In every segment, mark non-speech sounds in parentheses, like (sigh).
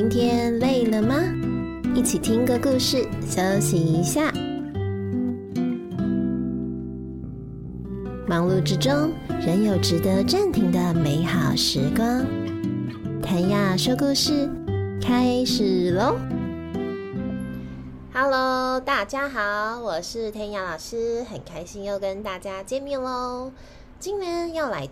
今天累了吗？一起听个故事，休息一下。忙碌之中，仍有值得暂停的美好时光。谭雅说故事开始喽！Hello，大家好，我是谭雅老师，很开心又跟大家见面喽。今天要来。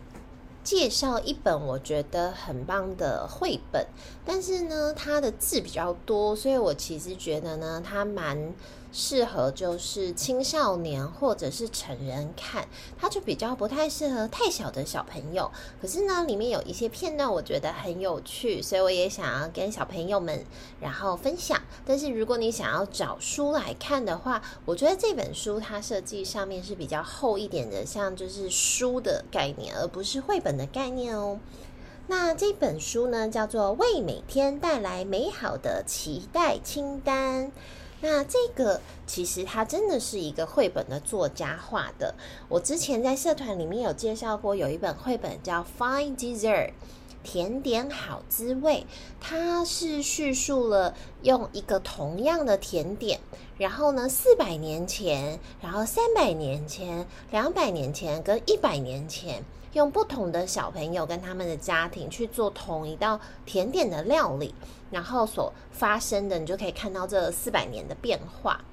介绍一本我觉得很棒的绘本，但是呢，它的字比较多，所以我其实觉得呢，它蛮适合就是青少年或者是成人看，它就比较不太适合太小的小朋友。可是呢，里面有一些片段我觉得很有趣，所以我也想要跟小朋友们然后分享。但是如果你想要找书来看的话，我觉得这本书它设计上面是比较厚一点的，像就是书的概念，而不是绘本的概念哦。那这本书呢，叫做《为每天带来美好的期待清单》。那这个其实它真的是一个绘本的作家画的。我之前在社团里面有介绍过，有一本绘本叫《Fine Dessert》，甜点好滋味。它是叙述了用一个同样的甜点，然后呢，四百年前，然后三百年前，两百年前跟一百年前，用不同的小朋友跟他们的家庭去做同一道甜点的料理。然后所发生的，你就可以看到这四百年的变化。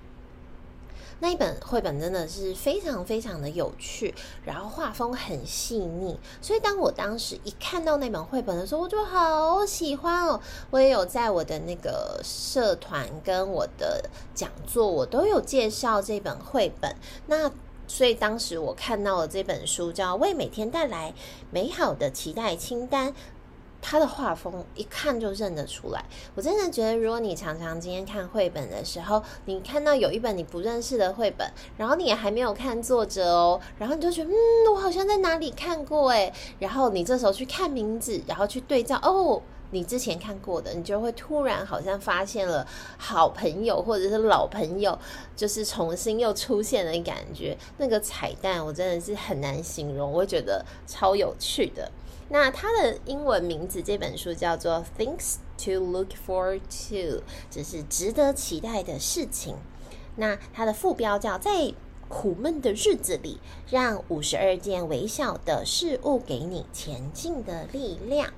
那一本绘本真的是非常非常的有趣，然后画风很细腻。所以当我当时一看到那本绘本的时候，我就好喜欢哦。我也有在我的那个社团跟我的讲座，我都有介绍这本绘本。那所以当时我看到了这本书，叫《为每天带来美好的期待清单》。他的画风一看就认得出来，我真的觉得，如果你常常今天看绘本的时候，你看到有一本你不认识的绘本，然后你也还没有看作者哦，然后你就觉得，嗯，我好像在哪里看过诶，然后你这时候去看名字，然后去对照，哦，你之前看过的，你就会突然好像发现了好朋友或者是老朋友，就是重新又出现的感觉，那个彩蛋我真的是很难形容，我觉得超有趣的。那它的英文名字这本书叫做《Things to Look Forward to》，这是值得期待的事情。那它的副标叫“在苦闷的日子里，让五十二件微小的事物给你前进的力量”。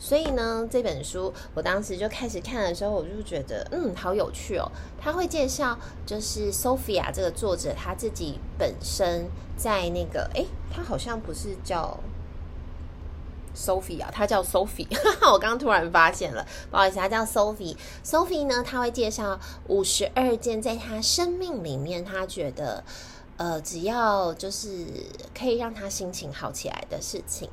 所以呢，这本书我当时就开始看的时候，我就觉得嗯，好有趣哦。他会介绍，就是 Sophia 这个作者他自己本身在那个，诶，他好像不是叫。Sophie 啊，她叫 Sophie，哈 (laughs) 哈我刚突然发现了，不好意思，她叫 Sophie。Sophie 呢，她会介绍五十二件在她生命里面，她觉得呃，只要就是可以让她心情好起来的事情。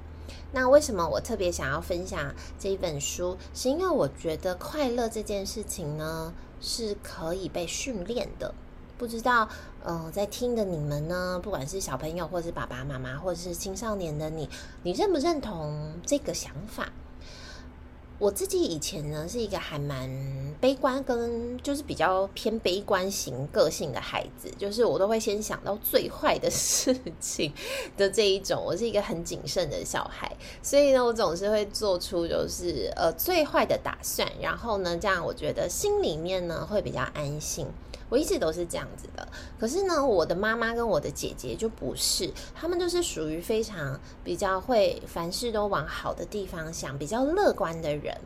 那为什么我特别想要分享这一本书？是因为我觉得快乐这件事情呢，是可以被训练的。不知道，嗯、呃，在听的你们呢，不管是小朋友，或是爸爸妈妈，或者是青少年的你，你认不认同这个想法？我自己以前呢，是一个还蛮悲观，跟就是比较偏悲观型个性的孩子，就是我都会先想到最坏的 (laughs) 事情的这一种。我是一个很谨慎的小孩，所以呢，我总是会做出就是呃最坏的打算，然后呢，这样我觉得心里面呢会比较安心。我一直都是这样子的，可是呢，我的妈妈跟我的姐姐就不是，他们就是属于非常比较会凡事都往好的地方想，比较乐观的人。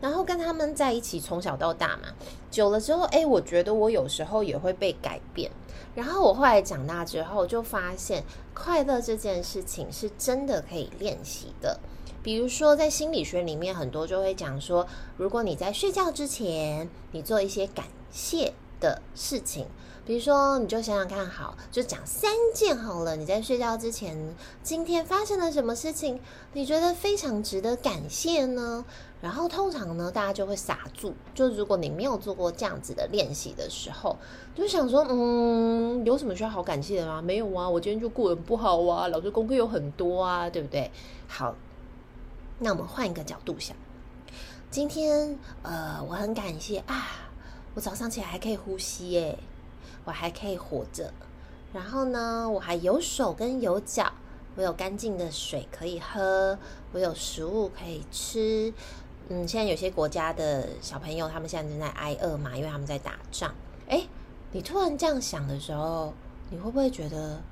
然后跟他们在一起，从小到大嘛，久了之后，诶，我觉得我有时候也会被改变。然后我后来长大之后，就发现快乐这件事情是真的可以练习的。比如说，在心理学里面，很多就会讲说，如果你在睡觉之前，你做一些感谢。的事情，比如说，你就想想看，好，就讲三件好了。你在睡觉之前，今天发生了什么事情，你觉得非常值得感谢呢？然后通常呢，大家就会傻住。就如果你没有做过这样子的练习的时候，就想说，嗯，有什么需要好感谢的吗？没有啊，我今天就过得不好啊，老师功课有很多啊，对不对？好，那我们换一个角度想，今天，呃，我很感谢啊。我早上起来还可以呼吸耶，我还可以活着，然后呢，我还有手跟有脚，我有干净的水可以喝，我有食物可以吃，嗯，现在有些国家的小朋友，他们现在正在挨饿嘛，因为他们在打仗。诶，你突然这样想的时候，你会不会觉得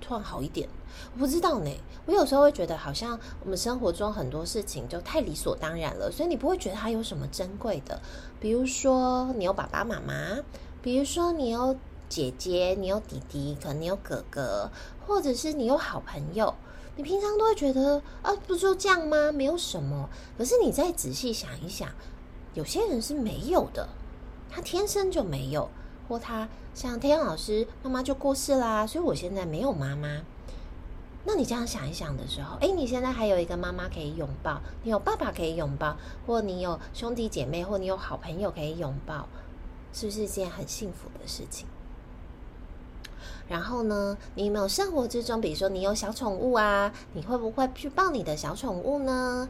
突然好一点？我不知道呢。我有时候会觉得，好像我们生活中很多事情就太理所当然了，所以你不会觉得它有什么珍贵的。比如说，你有爸爸妈妈；比如说，你有姐姐，你有弟弟，可能你有哥哥，或者是你有好朋友。你平常都会觉得啊，不就这样吗？没有什么。可是你再仔细想一想，有些人是没有的，他天生就没有，或他像天阳老师妈妈就过世啦，所以我现在没有妈妈。那你这样想一想的时候，诶，你现在还有一个妈妈可以拥抱，你有爸爸可以拥抱，或你有兄弟姐妹，或你有好朋友可以拥抱，是不是一件很幸福的事情？然后呢，你有没有生活之中，比如说你有小宠物啊，你会不会去抱你的小宠物呢？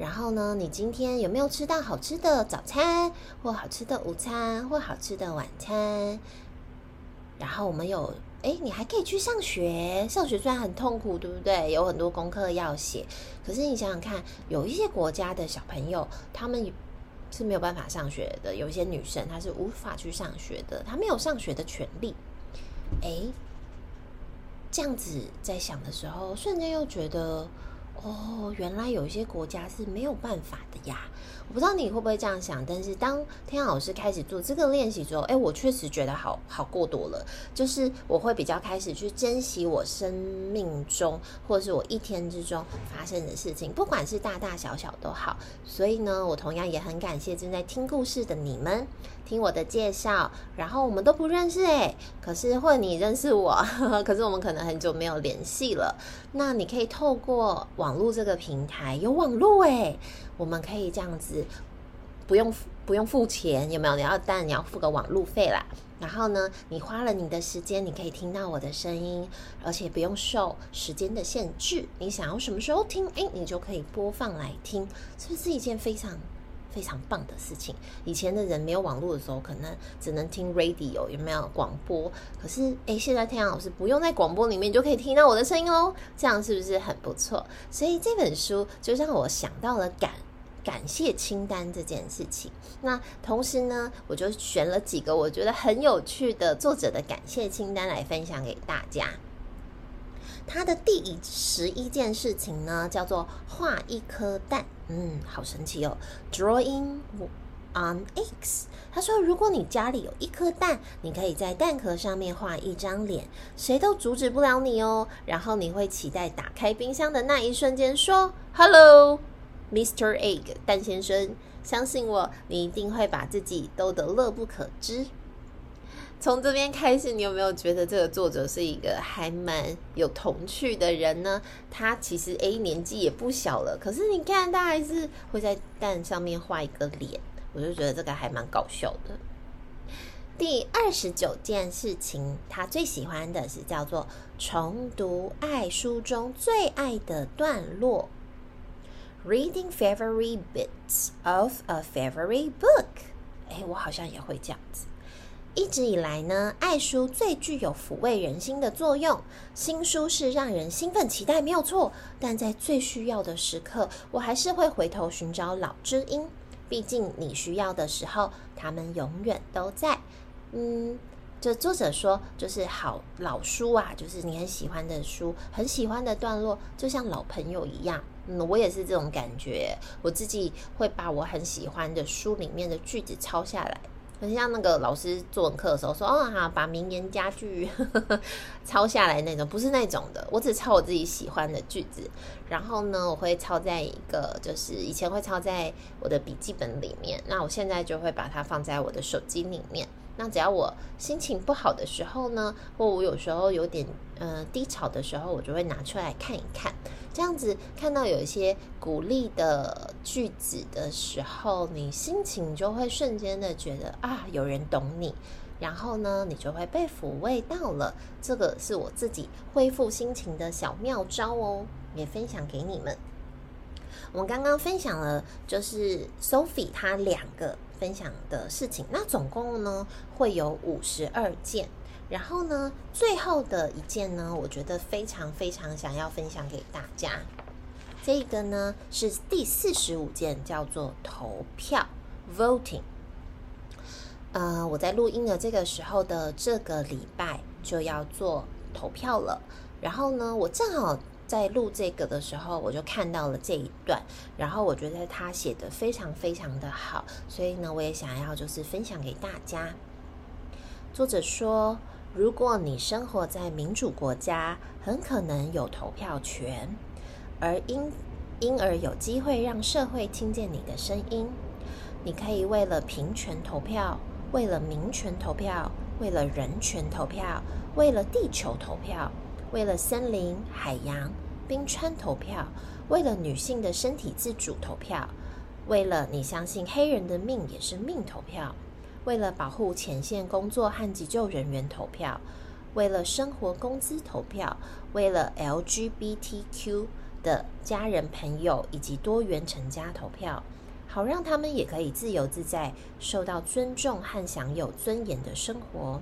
然后呢，你今天有没有吃到好吃的早餐，或好吃的午餐，或好吃的晚餐？然后我们有，诶，你还可以去上学。上学虽然很痛苦，对不对？有很多功课要写。可是你想想看，有一些国家的小朋友，他们是没有办法上学的。有一些女生，她是无法去上学的，她没有上学的权利。诶，这样子在想的时候，瞬间又觉得，哦，原来有一些国家是没有办法的呀。我不知道你会不会这样想，但是当天老师开始做这个练习之后，诶，我确实觉得好好过多了。就是我会比较开始去珍惜我生命中，或者是我一天之中发生的事情，不管是大大小小都好。所以呢，我同样也很感谢正在听故事的你们。听我的介绍，然后我们都不认识诶，可是或者你认识我呵呵，(laughs) 可是我们可能很久没有联系了。那你可以透过网络这个平台，有网络诶，我们可以这样子，不用不用付钱，有没有？你要但你要付个网络费啦。然后呢，你花了你的时间，你可以听到我的声音，而且不用受时间的限制，你想要什么时候听，诶，你就可以播放来听，是不是一件非常？非常棒的事情。以前的人没有网络的时候，可能只能听 radio，有没有广播？可是，诶，现在天阳老师不用在广播里面就可以听到我的声音哦，这样是不是很不错？所以这本书就让我想到了感感谢清单这件事情。那同时呢，我就选了几个我觉得很有趣的作者的感谢清单来分享给大家。他的第十一件事情呢，叫做画一颗蛋。嗯，好神奇哦！Drawing on eggs。他说，如果你家里有一颗蛋，你可以在蛋壳上面画一张脸，谁都阻止不了你哦。然后你会期待打开冰箱的那一瞬间，说：“Hello, Mr. Egg，蛋先生。”相信我，你一定会把自己逗得乐不可支。从这边开始，你有没有觉得这个作者是一个还蛮有童趣的人呢？他其实诶年纪也不小了，可是你看他还是会在蛋上面画一个脸，我就觉得这个还蛮搞笑的。第二十九件事情，他最喜欢的是叫做重读爱书中最爱的段落，Reading favorite bits of a favorite book。诶，我好像也会这样子。一直以来呢，爱书最具有抚慰人心的作用。新书是让人兴奋期待，没有错。但在最需要的时刻，我还是会回头寻找老知音。毕竟你需要的时候，他们永远都在。嗯，这作者说，就是好老书啊，就是你很喜欢的书，很喜欢的段落，就像老朋友一样。嗯，我也是这种感觉。我自己会把我很喜欢的书里面的句子抄下来。很像那个老师作文课的时候说：“哦，好，把名言佳句呵 (laughs) 呵抄下来那种，不是那种的。我只抄我自己喜欢的句子，然后呢，我会抄在一个，就是以前会抄在我的笔记本里面。那我现在就会把它放在我的手机里面。那只要我心情不好的时候呢，或我有时候有点呃低潮的时候，我就会拿出来看一看。”这样子看到有一些鼓励的句子的时候，你心情就会瞬间的觉得啊，有人懂你，然后呢，你就会被抚慰到了。这个是我自己恢复心情的小妙招哦，也分享给你们。我们刚刚分享了就是 Sophie 她两个分享的事情，那总共呢会有五十二件。然后呢，最后的一件呢，我觉得非常非常想要分享给大家。这个呢是第四十五件，叫做投票 （voting）。呃，我在录音的这个时候的这个礼拜就要做投票了。然后呢，我正好在录这个的时候，我就看到了这一段，然后我觉得他写的非常非常的好，所以呢，我也想要就是分享给大家。作者说，如果你生活在民主国家，很可能有投票权。而因因而有机会让社会听见你的声音，你可以为了平权投票，为了民权投票，为了人权投票，为了地球投票，为了森林、海洋、冰川投票，为了女性的身体自主投票，为了你相信黑人的命也是命投票，为了保护前线工作和急救人员投票，为了生活工资投票，为了 LGBTQ。的家人、朋友以及多元成家投票，好让他们也可以自由自在、受到尊重和享有尊严的生活。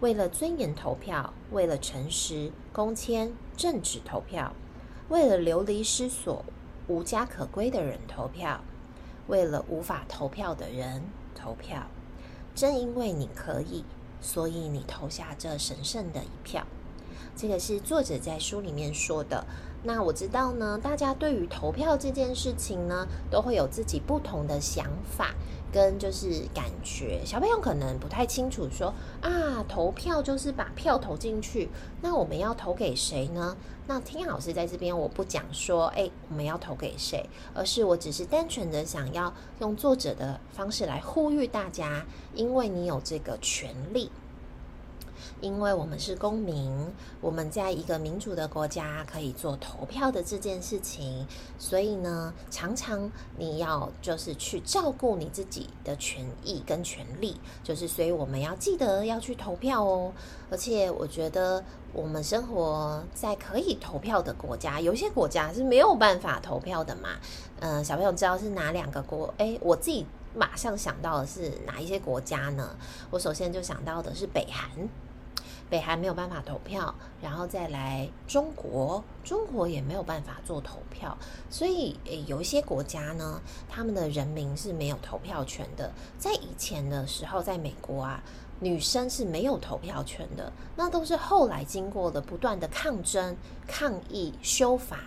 为了尊严投票，为了诚实、公谦、正直投票，为了流离失所、无家可归的人投票，为了无法投票的人投票。正因为你可以，所以你投下这神圣的一票。这个是作者在书里面说的。那我知道呢，大家对于投票这件事情呢，都会有自己不同的想法跟就是感觉。小朋友可能不太清楚说，啊，投票就是把票投进去。那我们要投给谁呢？那听老师在这边，我不讲说，哎，我们要投给谁，而是我只是单纯的想要用作者的方式来呼吁大家，因为你有这个权利。因为我们是公民，我们在一个民主的国家可以做投票的这件事情，所以呢，常常你要就是去照顾你自己的权益跟权利，就是所以我们要记得要去投票哦。而且我觉得我们生活在可以投票的国家，有些国家是没有办法投票的嘛。嗯、小朋友知道是哪两个国？诶，我自己马上想到的是哪一些国家呢？我首先就想到的是北韩。北韩没有办法投票，然后再来中国，中国也没有办法做投票，所以诶，有一些国家呢，他们的人民是没有投票权的。在以前的时候，在美国啊，女生是没有投票权的，那都是后来经过了不断的抗争、抗议、修法。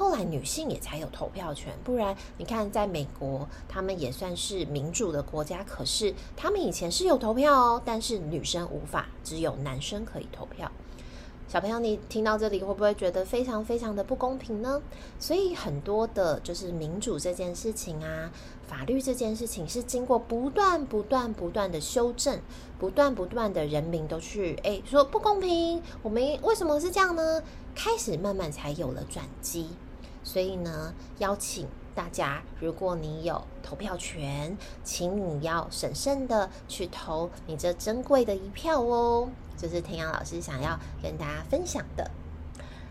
后来女性也才有投票权，不然你看，在美国他们也算是民主的国家，可是他们以前是有投票哦，但是女生无法，只有男生可以投票。小朋友，你听到这里会不会觉得非常非常的不公平呢？所以很多的就是民主这件事情啊，法律这件事情是经过不断不断不断的修正，不断不断的人民都去诶说不公平，我们为什么是这样呢？开始慢慢才有了转机。所以呢，邀请大家，如果你有投票权，请你要审慎的去投你这珍贵的一票哦。就是天阳老师想要跟大家分享的。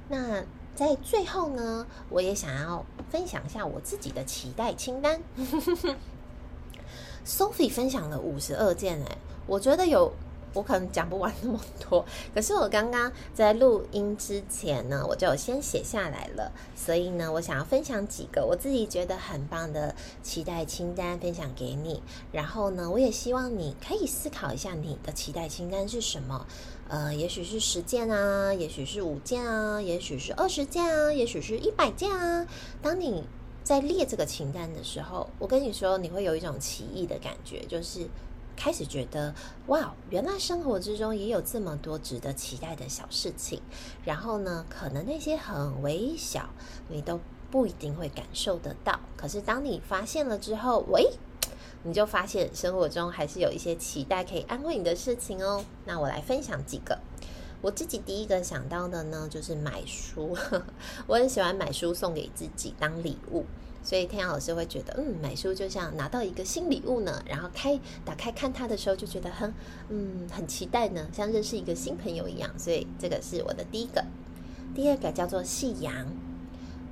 那在最后呢，我也想要分享一下我自己的期待清单。(laughs) Sophie 分享了五十二件，哎，我觉得有。我可能讲不完那么多，可是我刚刚在录音之前呢，我就先写下来了。所以呢，我想要分享几个我自己觉得很棒的期待清单，分享给你。然后呢，我也希望你可以思考一下你的期待清单是什么。呃，也许是十件啊，也许是五件啊，也许是二十件啊，也许是一百件啊。当你在列这个清单的时候，我跟你说，你会有一种奇异的感觉，就是。开始觉得哇，原来生活之中也有这么多值得期待的小事情。然后呢，可能那些很微小，你都不一定会感受得到。可是当你发现了之后，喂，你就发现生活中还是有一些期待可以安慰你的事情哦。那我来分享几个。我自己第一个想到的呢，就是买书。(laughs) 我很喜欢买书送给自己当礼物。所以天阳老师会觉得，嗯，买书就像拿到一个新礼物呢，然后开打开看它的时候就觉得很，嗯，很期待呢，像认识一个新朋友一样。所以这个是我的第一个，第二个叫做夕阳。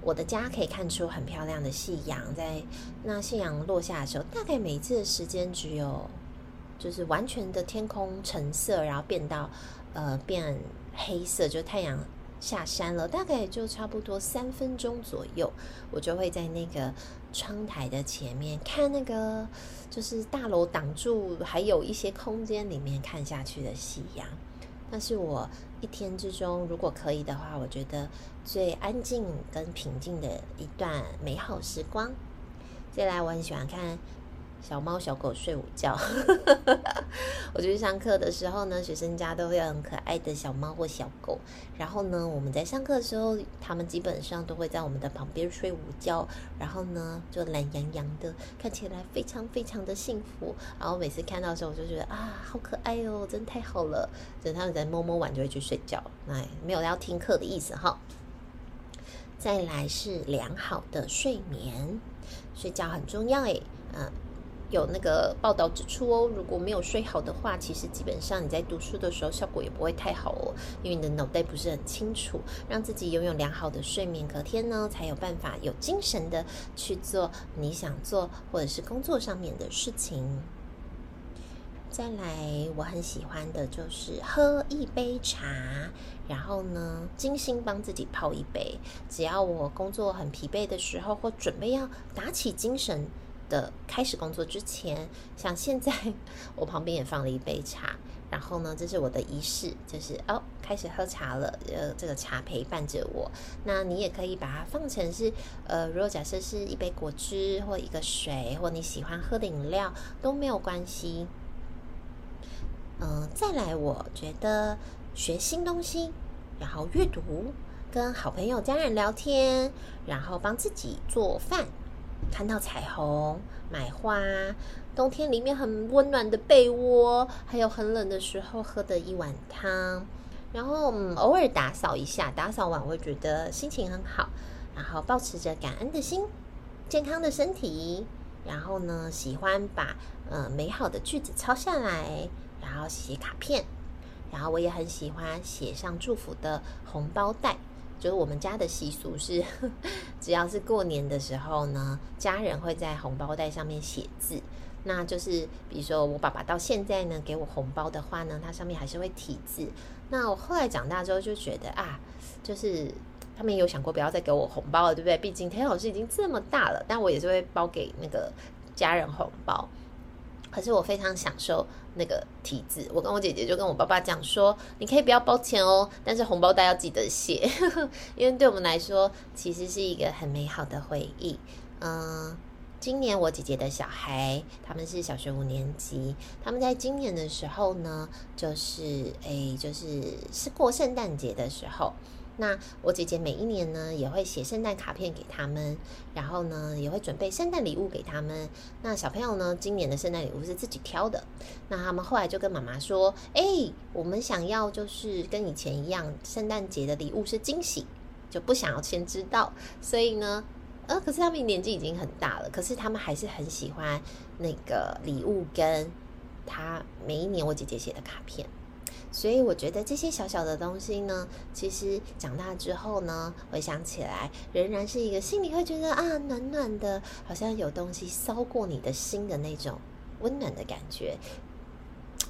我的家可以看出很漂亮的夕阳，在那夕阳落下的时候，大概每次的时间只有，就是完全的天空橙色，然后变到呃变黑色，就太阳下山了，大概也就差不多三分钟左右，我就会在那个窗台的前面看那个，就是大楼挡住，还有一些空间里面看下去的夕阳。那是我一天之中，如果可以的话，我觉得最安静跟平静的一段美好时光。接下来，我很喜欢看。小猫小狗睡午觉，(laughs) 我就去上课的时候呢，学生家都会有很可爱的小猫或小狗。然后呢，我们在上课的时候，他们基本上都会在我们的旁边睡午觉。然后呢，就懒洋洋的，看起来非常非常的幸福。然后每次看到的时候，我就觉得啊，好可爱哦，真太好了。等他们在摸摸完就会去睡觉，哎，没有要听课的意思哈。再来是良好的睡眠，睡觉很重要诶，嗯。有那个报道指出哦，如果没有睡好的话，其实基本上你在读书的时候效果也不会太好哦，因为你的脑袋不是很清楚。让自己拥有良好的睡眠，隔天呢才有办法有精神的去做你想做或者是工作上面的事情。再来，我很喜欢的就是喝一杯茶，然后呢精心帮自己泡一杯。只要我工作很疲惫的时候，或准备要打起精神。的开始工作之前，(laughs) 像现在 (laughs) 我旁边也放了一杯茶，然后呢，这是我的仪式，就是哦，开始喝茶了。呃，这个茶陪伴着我。那你也可以把它放成是，呃，如果假设是一杯果汁或一个水，或你喜欢喝的饮料都没有关系。嗯、再来，我觉得学新东西，然后阅读，跟好朋友、家人聊天，然后帮自己做饭。看到彩虹，买花，冬天里面很温暖的被窝，还有很冷的时候喝的一碗汤，然后嗯，偶尔打扫一下，打扫完我会觉得心情很好，然后保持着感恩的心，健康的身体，然后呢，喜欢把呃美好的句子抄下来，然后写卡片，然后我也很喜欢写上祝福的红包袋。就是我们家的习俗是，(laughs) 只要是过年的时候呢，家人会在红包袋上面写字。那就是比如说我爸爸到现在呢给我红包的话呢，他上面还是会题字。那我后来长大之后就觉得啊，就是他们有想过不要再给我红包了，对不对？毕竟田老师已经这么大了，但我也是会包给那个家人红包。可是我非常享受那个题字，我跟我姐姐就跟我爸爸讲说，你可以不要包钱哦，但是红包袋要记得写，(laughs) 因为对我们来说，其实是一个很美好的回忆。嗯，今年我姐姐的小孩，他们是小学五年级，他们在今年的时候呢，就是诶，就是是过圣诞节的时候。那我姐姐每一年呢，也会写圣诞卡片给他们，然后呢，也会准备圣诞礼物给他们。那小朋友呢，今年的圣诞礼物是自己挑的。那他们后来就跟妈妈说：“诶，我们想要就是跟以前一样，圣诞节的礼物是惊喜，就不想要先知道。所以呢，呃，可是他们年纪已经很大了，可是他们还是很喜欢那个礼物跟他每一年我姐姐写的卡片。”所以我觉得这些小小的东西呢，其实长大之后呢，回想起来，仍然是一个心里会觉得啊，暖暖的，好像有东西烧过你的心的那种温暖的感觉。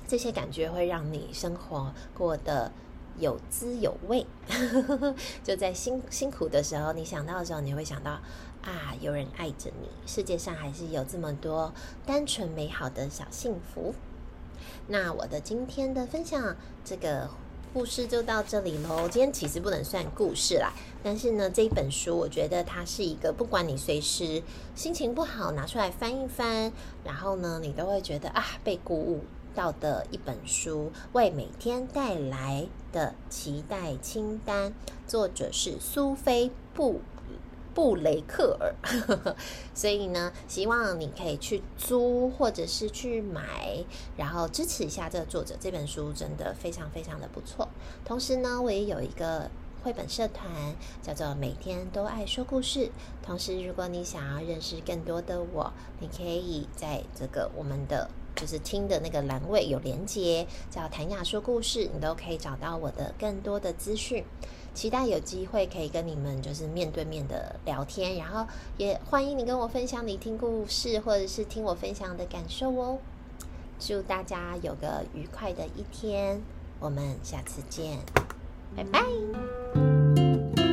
这些感觉会让你生活过得有滋有味。(laughs) 就在辛辛苦的时候，你想到的时候，你会想到啊，有人爱着你，世界上还是有这么多单纯美好的小幸福。那我的今天的分享，这个故事就到这里喽。今天其实不能算故事啦，但是呢，这一本书我觉得它是一个，不管你随时心情不好拿出来翻一翻，然后呢，你都会觉得啊，被鼓舞到的一本书，为每天带来的期待清单，作者是苏菲布。布雷克尔，所以呢，希望你可以去租或者是去买，然后支持一下这个作者。这本书真的非常非常的不错。同时呢，我也有一个绘本社团，叫做“每天都爱说故事”。同时，如果你想要认识更多的我，你可以在这个我们的就是听的那个栏位有连接，叫“谭雅说故事”，你都可以找到我的更多的资讯。期待有机会可以跟你们就是面对面的聊天，然后也欢迎你跟我分享你听故事或者是听我分享的感受哦。祝大家有个愉快的一天，我们下次见。拜拜。